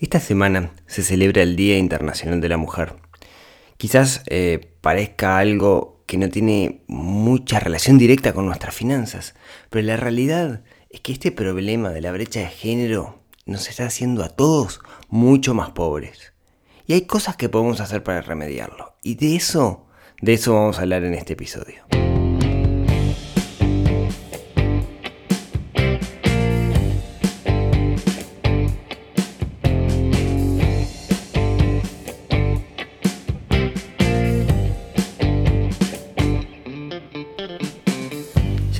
Esta semana se celebra el Día Internacional de la Mujer. Quizás eh, parezca algo que no tiene mucha relación directa con nuestras finanzas, pero la realidad es que este problema de la brecha de género nos está haciendo a todos mucho más pobres. Y hay cosas que podemos hacer para remediarlo. Y de eso, de eso vamos a hablar en este episodio.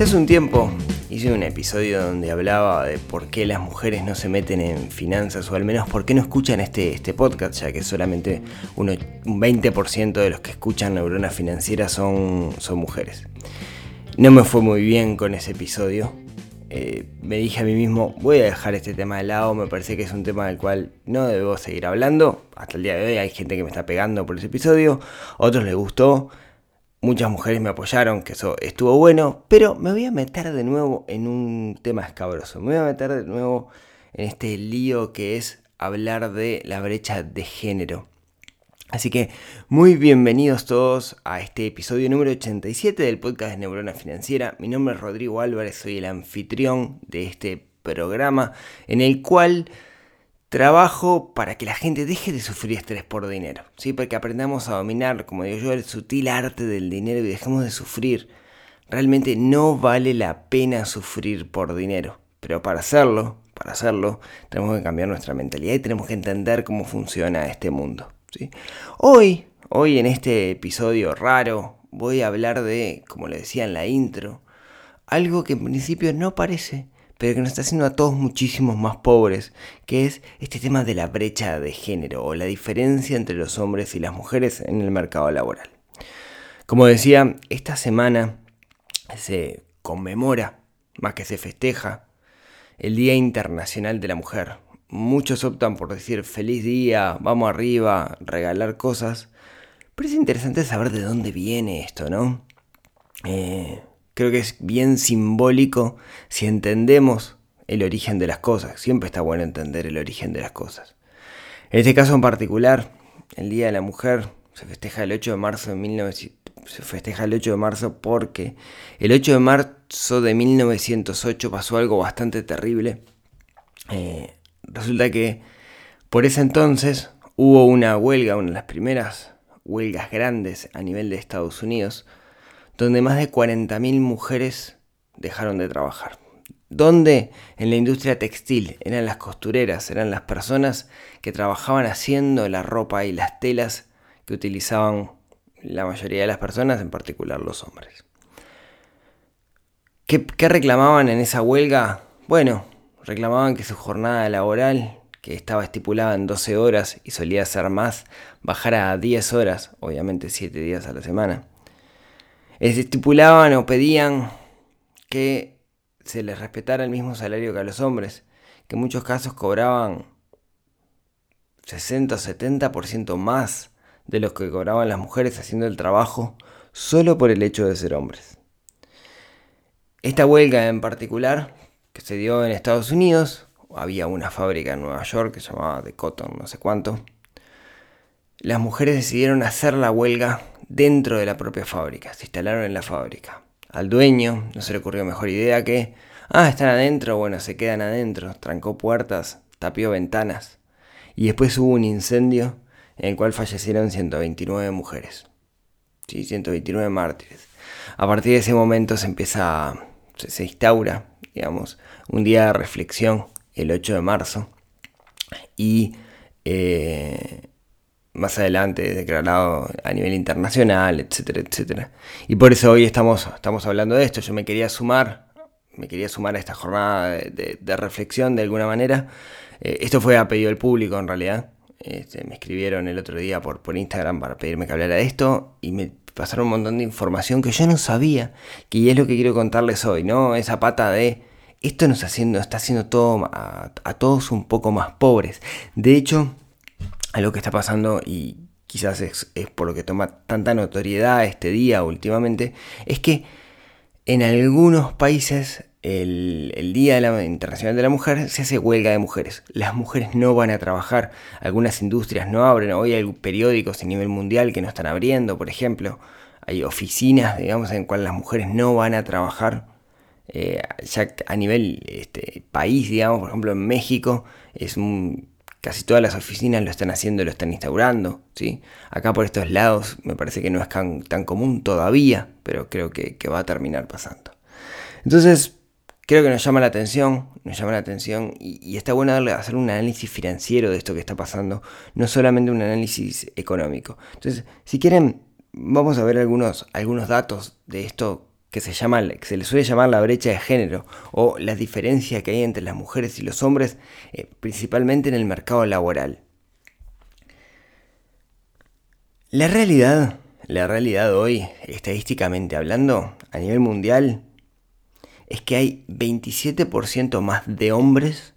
Hace un tiempo hice un episodio donde hablaba de por qué las mujeres no se meten en finanzas o al menos por qué no escuchan este, este podcast, ya que solamente un 20% de los que escuchan Neurona Financiera son, son mujeres. No me fue muy bien con ese episodio. Eh, me dije a mí mismo, voy a dejar este tema de lado, me parece que es un tema del cual no debo seguir hablando. Hasta el día de hoy hay gente que me está pegando por ese episodio, otros les gustó, Muchas mujeres me apoyaron, que eso estuvo bueno, pero me voy a meter de nuevo en un tema escabroso. Me voy a meter de nuevo en este lío que es hablar de la brecha de género. Así que muy bienvenidos todos a este episodio número 87 del podcast de Neurona Financiera. Mi nombre es Rodrigo Álvarez, soy el anfitrión de este programa en el cual Trabajo para que la gente deje de sufrir estrés por dinero, ¿sí? Para que aprendamos a dominar, como digo yo, el sutil arte del dinero y dejemos de sufrir. Realmente no vale la pena sufrir por dinero, pero para hacerlo, para hacerlo, tenemos que cambiar nuestra mentalidad y tenemos que entender cómo funciona este mundo, ¿sí? Hoy, hoy en este episodio raro, voy a hablar de, como le decía en la intro, algo que en principio no parece, pero que nos está haciendo a todos muchísimos más pobres, que es este tema de la brecha de género o la diferencia entre los hombres y las mujeres en el mercado laboral. Como decía, esta semana se conmemora, más que se festeja, el Día Internacional de la Mujer. Muchos optan por decir feliz día, vamos arriba, regalar cosas, pero es interesante saber de dónde viene esto, ¿no? Eh, Creo que es bien simbólico si entendemos el origen de las cosas. Siempre está bueno entender el origen de las cosas. En este caso en particular, el Día de la Mujer se festeja el 8 de marzo se festeja el 8 de marzo porque el 8 de marzo de 1908 pasó algo bastante terrible. Eh, resulta que por ese entonces hubo una huelga, una de las primeras huelgas grandes a nivel de Estados Unidos, donde más de 40.000 mujeres dejaron de trabajar. Donde en la industria textil eran las costureras, eran las personas que trabajaban haciendo la ropa y las telas que utilizaban la mayoría de las personas, en particular los hombres. ¿Qué, qué reclamaban en esa huelga? Bueno, reclamaban que su jornada laboral, que estaba estipulada en 12 horas y solía ser más, bajara a 10 horas, obviamente 7 días a la semana estipulaban o pedían que se les respetara el mismo salario que a los hombres, que en muchos casos cobraban 60 o 70% más de los que cobraban las mujeres haciendo el trabajo solo por el hecho de ser hombres. Esta huelga en particular, que se dio en Estados Unidos, había una fábrica en Nueva York que se llamaba The Cotton, no sé cuánto, las mujeres decidieron hacer la huelga dentro de la propia fábrica, se instalaron en la fábrica. Al dueño no se le ocurrió mejor idea que, ah, están adentro, bueno, se quedan adentro, trancó puertas, tapió ventanas. Y después hubo un incendio en el cual fallecieron 129 mujeres. Sí, 129 mártires. A partir de ese momento se empieza, se, instaura, digamos, un día de reflexión, el 8 de marzo, y eh, más adelante declarado a nivel internacional, etcétera, etcétera. Y por eso hoy estamos, estamos hablando de esto. Yo me quería sumar, me quería sumar a esta jornada de, reflexión de alguna manera. Eh, esto fue a pedido del público en realidad. Este, me escribieron el otro día por, por Instagram para pedirme que hablara de esto y me pasaron un montón de información que yo no sabía, que es lo que quiero contarles hoy, ¿no? Esa pata de esto nos haciendo, está haciendo todo a, a todos un poco más pobres. De hecho, algo que está pasando y quizás es, por lo que toma tanta notoriedad este día últimamente, es que en algunos países el, Día Internacional de la Mujer se hace huelga de mujeres. Las mujeres no van a trabajar, algunas industrias no abren, hoy hay periódicos a nivel mundial que no están abriendo, por ejemplo, hay oficinas, digamos, en cuales las mujeres no van a trabajar. Eh, ya a nivel este, país, digamos, por ejemplo en México, es casi todas las oficinas lo están haciendo, lo están instaurando. ¿sí? Acá por estos lados me parece que no es tan, común todavía, pero creo que, va a terminar pasando. Entonces, creo que nos llama la atención, nos llama la atención y, está bueno darle, hacer un análisis financiero de esto que está pasando, no solamente un análisis económico. Entonces, si quieren, vamos a ver algunos, algunos datos de esto que se, llama, que se le suele llamar la brecha de género o la diferencia que hay entre las mujeres y los hombres, eh, principalmente en el mercado laboral. La realidad, la realidad hoy, estadísticamente hablando, a nivel mundial, es que hay 27% más de hombres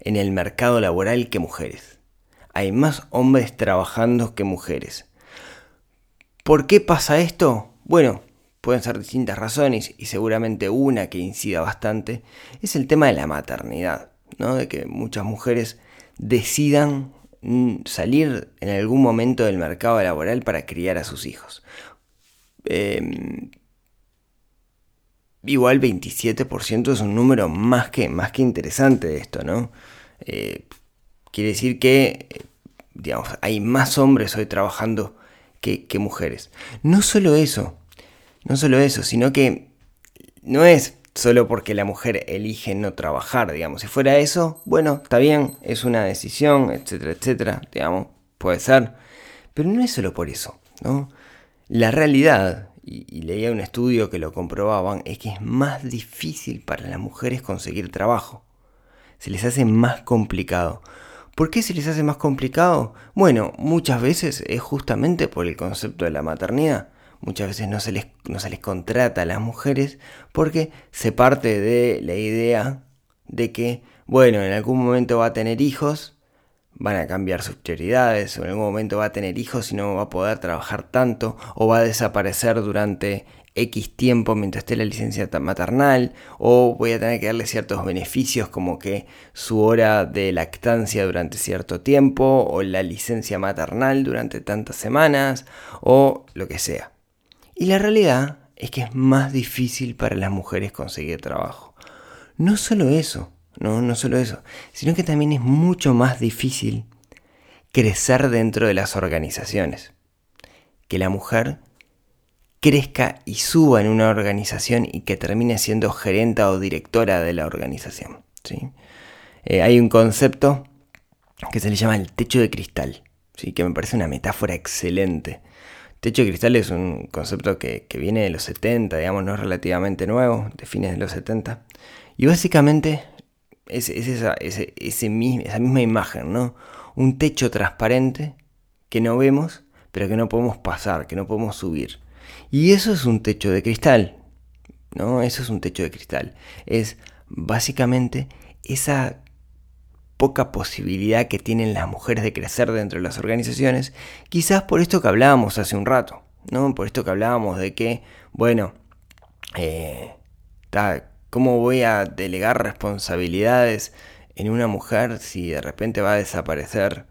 en el mercado laboral que mujeres. Hay más hombres trabajando que mujeres. ¿Por qué pasa esto? Bueno, pueden ser distintas razones y seguramente una que incida bastante es el tema de la maternidad, ¿no? De que muchas mujeres decidan mm, salir en algún momento del mercado laboral para criar a sus hijos. Em, igual 27% es un número más que, más que interesante de esto, ¿no? Eh, quiere decir que, digamos, hay más hombres hoy trabajando que, que, mujeres. No solo eso, no solo eso, sino que no es solo porque la mujer elige no trabajar, digamos. Si fuera eso, bueno, está bien, es una decisión, etcétera, etcétera, digamos, puede ser. Pero no es solo por eso, ¿no? La realidad y, leía un estudio que lo comprobaban, es que es más difícil para las mujeres conseguir trabajo. Se les hace más complicado. ¿Por qué se les hace más complicado? Bueno, muchas veces es justamente por el concepto de la maternidad. Muchas veces no se les, no se les contrata a las mujeres porque se parte de la idea de que, bueno, en algún momento va a tener hijos van a cambiar sus prioridades, o en algún momento va a tener hijos y no va a poder trabajar tanto, o va a desaparecer durante X tiempo mientras esté la licencia maternal, o voy a tener que darle ciertos beneficios como que su hora de lactancia durante cierto tiempo, o la licencia maternal durante tantas semanas, o lo que sea. Y la realidad es que es más difícil para las mujeres conseguir trabajo. No solo eso, no, no solo eso, sino que también es mucho más difícil crecer dentro de las organizaciones. Que la mujer crezca y suba en una organización y que termine siendo gerenta o directora de la organización. ¿sí? Eh, hay un concepto que se le llama el techo de cristal, ¿sí? que me parece una metáfora excelente. Techo de cristal es un concepto que, viene de los 70, digamos, no es relativamente nuevo, de fines de los 70. Y básicamente es, esa, esa misma imagen, ¿no? Un techo transparente que no vemos, pero que no podemos pasar, que no podemos subir. Y eso es un techo de cristal, ¿no? Eso es un techo de cristal. Es básicamente esa poca posibilidad que tienen las mujeres de crecer dentro de las organizaciones, quizás por esto que hablábamos hace un rato, ¿no? Por esto que hablábamos de que, bueno, eh, ¿Cómo voy a delegar responsabilidades en una mujer si de repente va a desaparecer,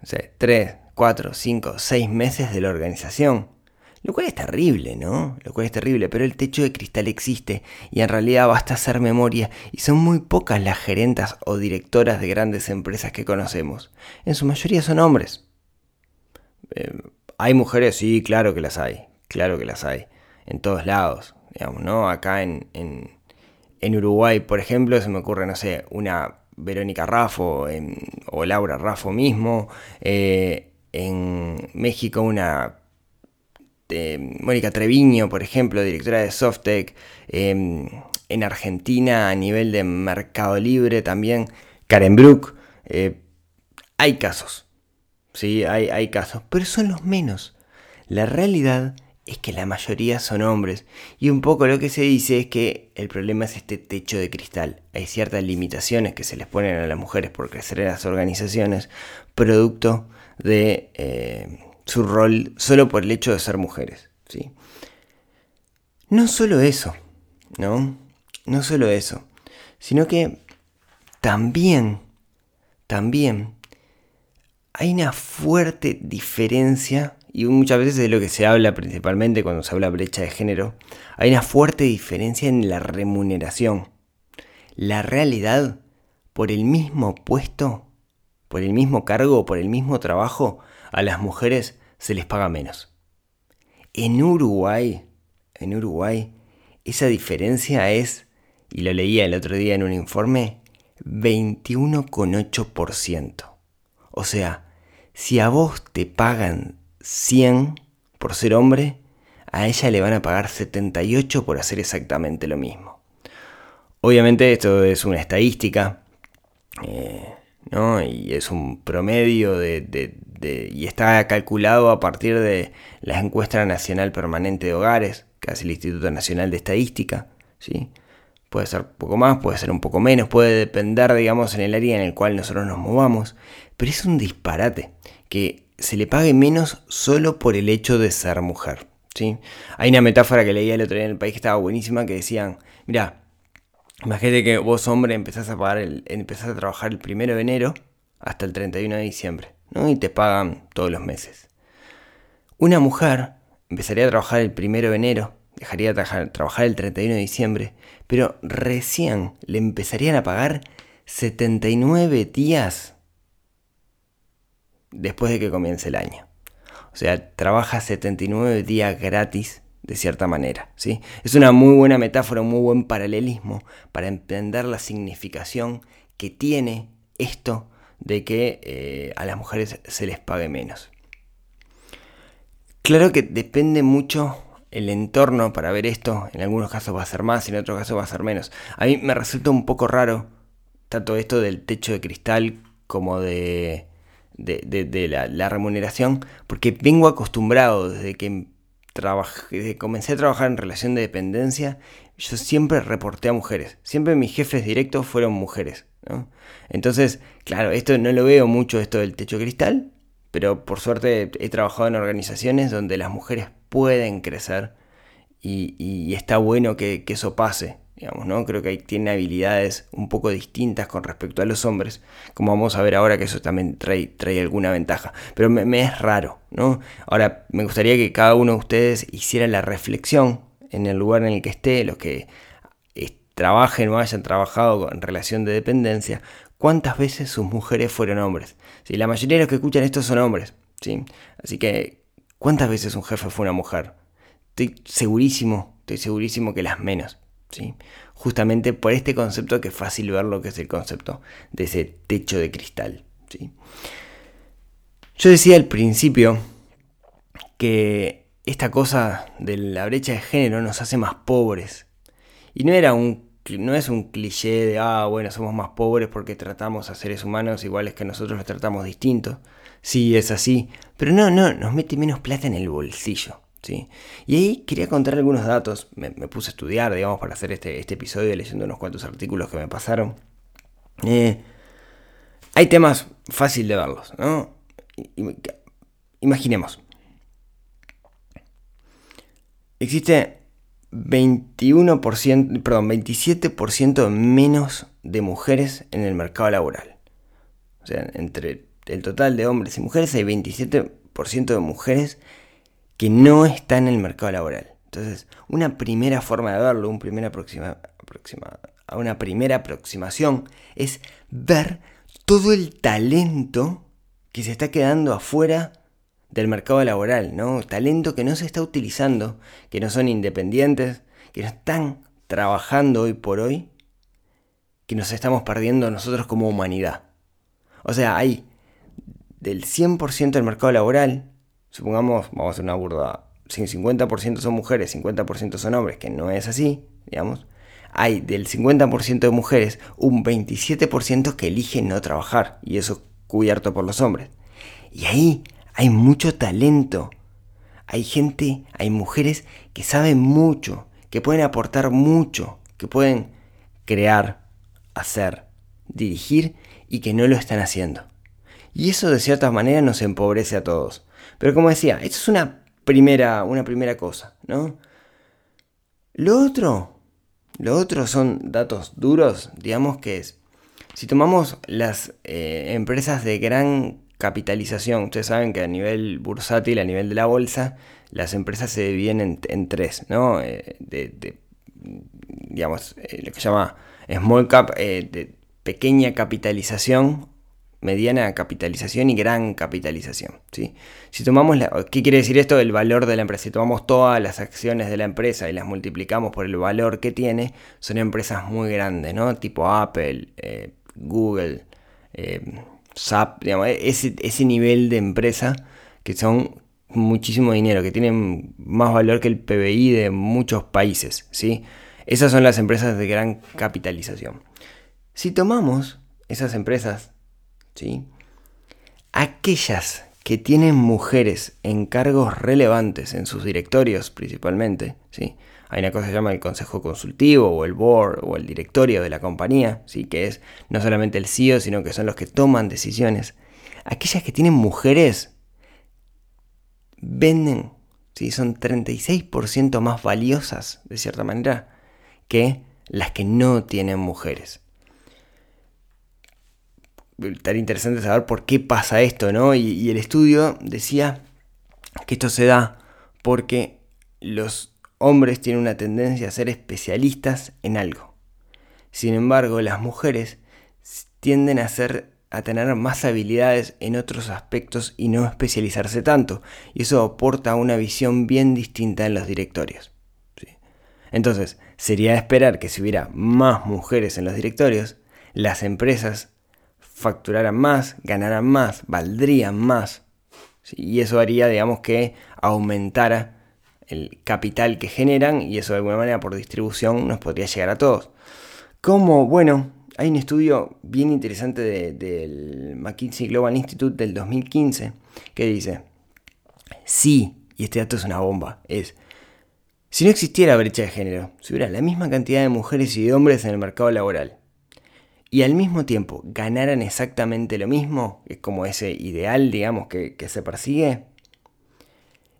no sé, 3, 4, 5, 6 meses de la organización? Lo cual es terrible, ¿no? Lo cual es terrible, pero el techo de cristal existe y en realidad basta hacer memoria y son muy pocas las gerentas o directoras de grandes empresas que conocemos. En su mayoría son hombres. Eh, ¿Hay mujeres? Sí, claro que las hay. Claro que las hay. En todos lados. Digamos, ¿no? Acá en, en Uruguay, por ejemplo, se me ocurre, no sé, una Verónica Raffo o Laura Raffo mismo. Eh, en México una Mónica Treviño, por ejemplo, directora de Softec. Em, en Argentina, a nivel de Mercado Libre también, Karen Brook. Eh, hay casos, sí, hay, hay casos, pero son los menos. La realidad es que la mayoría son hombres. Y un poco lo que se dice es que el problema es este techo de cristal. Hay ciertas limitaciones que se les ponen a las mujeres por crecer en las organizaciones, producto de eh, su rol solo por el hecho de ser mujeres. ¿sí? No solo eso, ¿no? no solo eso, sino que también, también hay una fuerte diferencia, y muchas veces de lo que se habla principalmente cuando se habla brecha de género, hay una fuerte diferencia en la remuneración. La realidad, por el mismo puesto, por el mismo cargo, por el mismo trabajo, a las mujeres se les paga menos. En Uruguay, en Uruguay, esa diferencia es, y lo leía el otro día en un informe, 21,8%. O sea, si a vos te pagan 100 por ser hombre, a ella le van a pagar 78 por hacer exactamente lo mismo. Obviamente esto es una estadística, eh, ¿no? Y es un promedio de, y está calculado a partir de la encuesta nacional permanente de hogares, que hace el Instituto Nacional de Estadística, ¿sí? Puede ser un poco más, puede ser un poco menos, puede depender, digamos, en el área en el cual nosotros nos movamos, pero es un disparate que se le pague menos solo por el hecho de ser mujer, ¿sí? Hay una metáfora que leía el otro día en el país que estaba buenísima, que decían, mira, imagínate que vos hombre empezás a pagar, el, empezás a trabajar el primero de enero hasta el 31 de diciembre, ¿no? Y te pagan todos los meses. Una mujer empezaría a trabajar el primero de enero dejaría de trabajar el 31 de diciembre, pero recién le empezarían a pagar 79 días después de que comience el año. O sea, trabaja 79 días gratis de cierta manera. ¿sí? Es una muy buena metáfora, un muy buen paralelismo para entender la significación que tiene esto de que eh, a las mujeres se les pague menos. Claro que depende mucho el entorno para ver esto. En algunos casos va a ser más, en otros casos va a ser menos. A mí me resulta un poco raro tanto esto del techo de cristal como de, de, la, remuneración, porque vengo acostumbrado desde que, trabajé, comencé a trabajar en relación de dependencia, yo siempre reporté a mujeres. Siempre mis jefes directos fueron mujeres. Entonces, claro, esto no lo veo mucho, esto del techo cristal, pero por suerte he trabajado en organizaciones donde las mujeres pueden crecer y, está bueno que, eso pase. Digamos, ¿no? Creo que ahí tiene habilidades un poco distintas con respecto a los hombres, como vamos a ver ahora que eso también trae, trae alguna ventaja. Pero me, es raro, ¿no? Ahora, me gustaría que cada uno de ustedes hiciera la reflexión en el lugar en el que esté, los que trabajen o hayan trabajado en relación de dependencia, cuántas veces sus mujeres fueron hombres. Si La mayoría de los que escuchan esto son hombres, ¿sí? Así que ¿Cuántas veces un jefe fue una mujer? Estoy segurísimo, estoy segurísimo que las menos. ¿sí? Justamente por este concepto que es fácil ver lo que es el concepto de ese techo de cristal. ¿sí? Yo decía al principio que esta cosa de la brecha de género nos hace más pobres. Y no era un no es un cliché de, ah, bueno, somos más pobres porque tratamos a seres humanos iguales que nosotros los tratamos distintos sí, es así, pero no, no, nos mete menos plata en el bolsillo. ¿sí? Y ahí quería contar algunos datos, me, puse a estudiar, digamos, para hacer este, este, episodio, leyendo unos cuantos artículos que me pasaron. Eh, hay temas fácil de verlos, ¿no? Imaginemos. Existe 21%, perdón, 27% menos de mujeres en el mercado laboral. O sea, entre del total de hombres y mujeres hay 27% de mujeres que no están en el mercado laboral. Entonces, una primera forma de verlo, una primera aproxima, una primera aproximación es ver todo el talento que se está quedando afuera del mercado laboral, ¿no? Talento que no se está utilizando, que no son independientes, que no están trabajando hoy por hoy, que nos estamos perdiendo nosotros como humanidad. O sea, hay del 100% del mercado laboral, supongamos, vamos a hacer una burda, si 50% son mujeres, 50% son hombres, que no es así, digamos, hay del 50% de mujeres un 27% que eligen no trabajar, y eso cubierto por los hombres. Y ahí hay mucho talento. Hay gente, hay mujeres que saben mucho, que pueden aportar mucho, que pueden crear, hacer, dirigir y que no lo están haciendo. Y eso de cierta manera nos empobrece a todos. Pero como decía, esto es una primera, una primera cosa, ¿no? Lo otro, Lo otro son datos duros, digamos que es, si tomamos las eh, empresas de gran capitalización, ustedes saben que a nivel bursátil, a nivel de la bolsa, las empresas se dividen en, tres, ¿no? Eh, de, digamos, eh, lo que se llama small cap, de pequeña capitalización mediana capitalización y gran capitalización. ¿sí? Si tomamos la, ¿Qué quiere decir esto? El valor de la empresa. Si tomamos todas las acciones de la empresa y las multiplicamos por el valor que tiene, son empresas muy grandes, ¿no? Tipo Apple, eh, Google, eh, SAP, digamos, ese, ese nivel de empresa que son muchísimo dinero, que tienen más valor que el PBI de muchos países. ¿sí? Esas son las empresas de gran capitalización. Si tomamos esas empresas ¿sí? Aquellas que tienen mujeres en cargos relevantes en sus directorios principalmente, ¿sí? Hay una cosa que se llama el consejo consultivo o el board o el directorio de la compañía, ¿sí? que es no solamente el CEO, sino que son los que toman decisiones. Aquellas que tienen mujeres venden, ¿sí? son 36% más valiosas, de cierta manera, que las que no tienen mujeres estaría interesante saber por qué pasa esto, ¿no? Y, el estudio decía que esto se da porque los hombres tienen una tendencia a ser especialistas en algo. Sin embargo, las mujeres tienden a tener más habilidades en otros aspectos y no especializarse tanto. Y eso aporta una visión bien distinta en los directorios. Entonces, sería esperar que si hubiera más mujeres en los directorios, las empresas facturaran más, ganaran más, valdrían más. Y eso haría, digamos, que aumentara el capital que generan y eso de alguna manera por distribución nos podría llegar a todos. Como, bueno, hay un estudio bien interesante del McKinsey Global Institute del 2015 que dice, sí, y este dato es una bomba, es, si no existiera brecha de género, si hubiera la misma cantidad de mujeres y de hombres en el mercado laboral, y al mismo tiempo ganaran exactamente lo mismo, es como ese ideal, digamos, que, se persigue,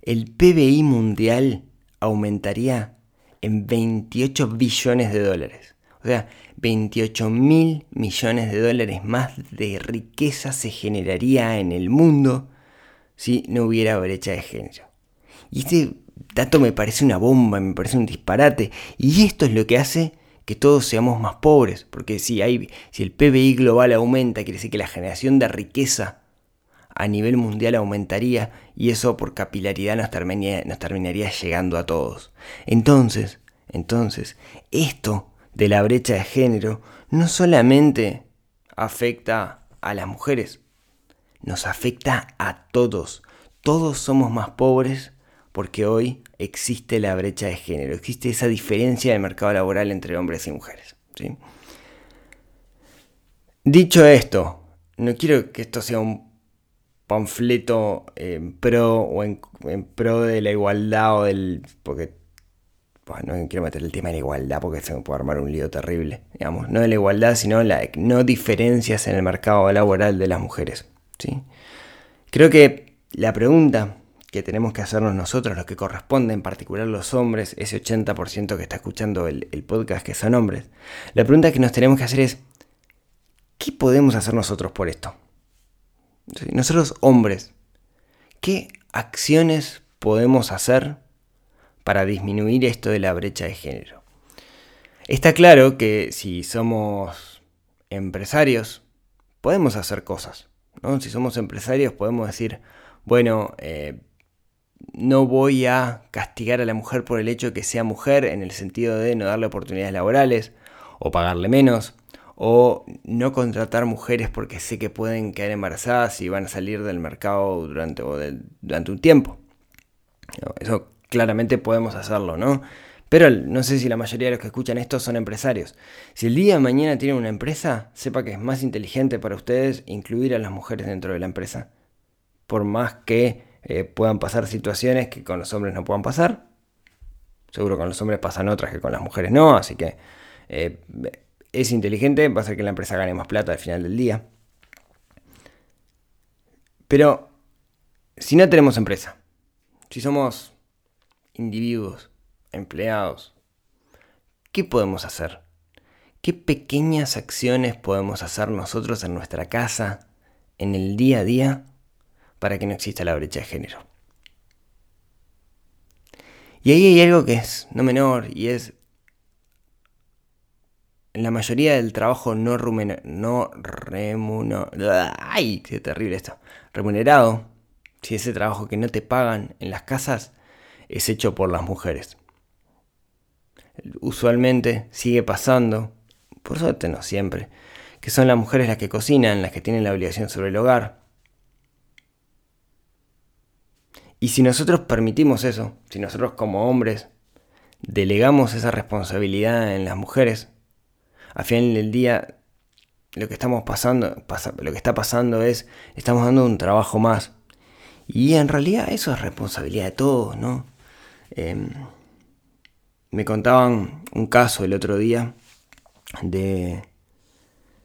el PBI mundial aumentaría en 28 billones de dólares. O sea, 28 mil millones de dólares más de riqueza se generaría en el mundo si no hubiera brecha de género. Y este dato me parece una bomba, me parece un disparate. Y esto es lo que hace que todos seamos más pobres, porque si, si el PBI global aumenta, quiere decir que la generación de riqueza a nivel mundial aumentaría y eso por capilaridad nos terminaría, llegando a todos. Entonces, entonces, esto de la brecha de género no solamente afecta a las mujeres, nos afecta a todos. Todos somos más pobres porque hoy existe la brecha de género, existe esa diferencia de mercado laboral entre hombres y mujeres. Dicho esto, no quiero que esto sea un panfleto en pro o en, pro de la igualdad o del... porque no quiero meter el tema de la igualdad porque se me puede armar un lío terrible, digamos, no de la igualdad, sino la no diferencias en el mercado laboral de las mujeres, ¿sí? Creo que la pregunta que tenemos que hacernos nosotros, los que corresponde, en particular los hombres, ese 80% que está escuchando el, podcast que son hombres, la pregunta que nos tenemos que hacer es, ¿qué podemos hacer nosotros por esto? Nosotros hombres, ¿qué acciones podemos hacer para disminuir esto de la brecha de género? Está claro que si somos empresarios, podemos hacer cosas. Si somos empresarios, podemos decir, bueno, eh, no voy a castigar a la mujer por el hecho de que sea mujer en el sentido de no darle oportunidades laborales o pagarle menos o no contratar mujeres porque sé que pueden quedar embarazadas y van a salir del mercado durante, durante un tiempo. Eso claramente podemos hacerlo, ¿no? Pero no sé si la mayoría de los que escuchan esto son empresarios. Si el día de mañana tienen una empresa, sepa que es más inteligente para ustedes incluir a las mujeres dentro de la empresa. Por más que eh, puedan pasar situaciones que con los hombres no puedan pasar. Seguro con los hombres pasan otras que con las mujeres no, así que eh, es inteligente, va a hacer que la empresa gane más plata al final del día. Pero si no tenemos empresa, si somos individuos, empleados, ¿qué podemos hacer? ¿Qué pequeñas acciones podemos hacer nosotros en nuestra casa, en el día a día, para que no exista la brecha de género? Y ahí hay algo que es no menor y es la mayoría del trabajo no, remunerado, ay, qué terrible esto, remunerado, si ese trabajo que no te pagan en las casas es hecho por las mujeres. Usualmente sigue pasando, por suerte no siempre, que son las mujeres las que cocinan, las que tienen la obligación sobre el hogar. Y si nosotros permitimos eso, si nosotros como hombres delegamos esa responsabilidad en las mujeres, al final del día lo que estamos pasando, lo que está pasando es, estamos dando un trabajo más. Y en realidad eso es responsabilidad de todos, ¿no? Em, me contaban un caso el otro día de,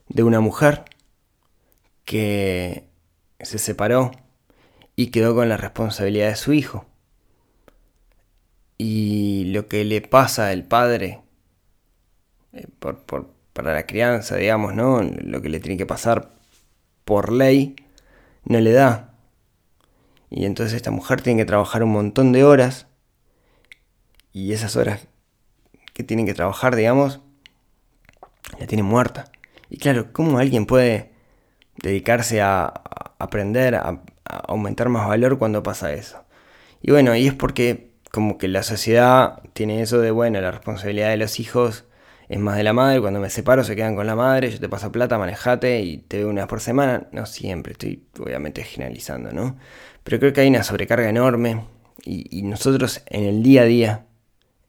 de una mujer que se separó y quedó con la responsabilidad de su hijo. Y lo que le pasa al padre eh, para la crianza, digamos, ¿no? Lo que le tiene que pasar por ley, no le da. Y entonces esta mujer tiene que trabajar un montón de horas. Y esas horas que tienen que trabajar, digamos, la tiene muerta. Y claro, ¿cómo alguien puede dedicarse a, aprender, a, aumentar más valor cuando pasa eso? Y bueno, y es porque como que la sociedad tiene eso de, bueno, la responsabilidad de los hijos es más de la madre, cuando me separo se quedan con la madre, yo te paso plata, manejate y te veo una vez por semana. No siempre, estoy obviamente generalizando, ¿no? Pero creo que hay una sobrecarga enorme y, nosotros en el día a día,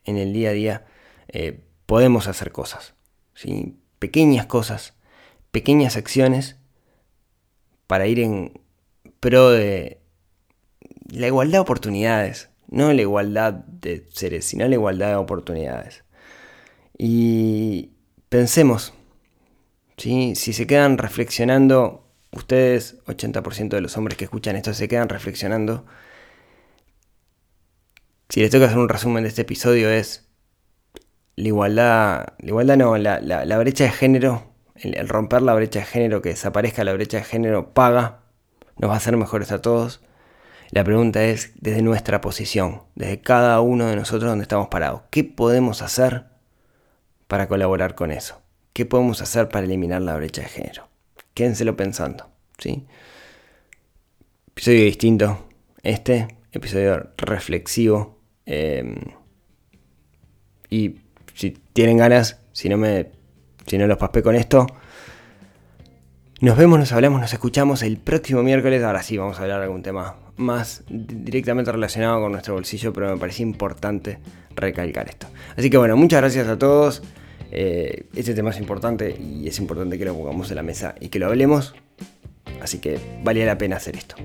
en el día a día, eh, podemos hacer cosas, ¿sí? pequeñas cosas, pequeñas acciones para ir en pro de la igualdad de oportunidades, no la igualdad de seres, sino la igualdad de oportunidades. Y pensemos, si se quedan reflexionando, ustedes, 80% de los hombres que escuchan esto, se quedan reflexionando, si les toca hacer un resumen de este episodio es, la igualdad, la igualdad no, la, brecha de género, el, romper la brecha de género, que desaparezca la brecha de género, paga, nos va a hacer mejores a todos. La pregunta es desde nuestra posición, desde cada uno de nosotros donde estamos parados. ¿Qué podemos hacer para colaborar con eso? ¿Qué podemos hacer para eliminar la brecha de género? Quédenselo pensando, ¿sí? Episodio distinto, este, episodio reflexivo. Eh, y si tienen ganas, si no me si no los paspé con esto, nos vemos, nos hablamos, nos escuchamos el próximo miércoles. Ahora sí, vamos a hablar de algún tema más directamente relacionado con nuestro bolsillo, pero me parecía importante recalcar esto. Así que bueno, muchas gracias a todos. Eh, este tema es importante y es importante que lo pongamos en la mesa y que lo hablemos. Así que valía la pena hacer esto.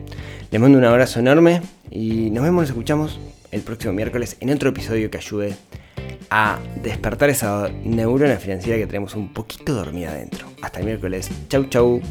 Les mando un abrazo enorme y nos vemos, nos escuchamos el próximo miércoles en otro episodio que ayude a despertar esa neurona financiera que tenemos un poquito dormida adentro. Hasta el miércoles. Chau, chau.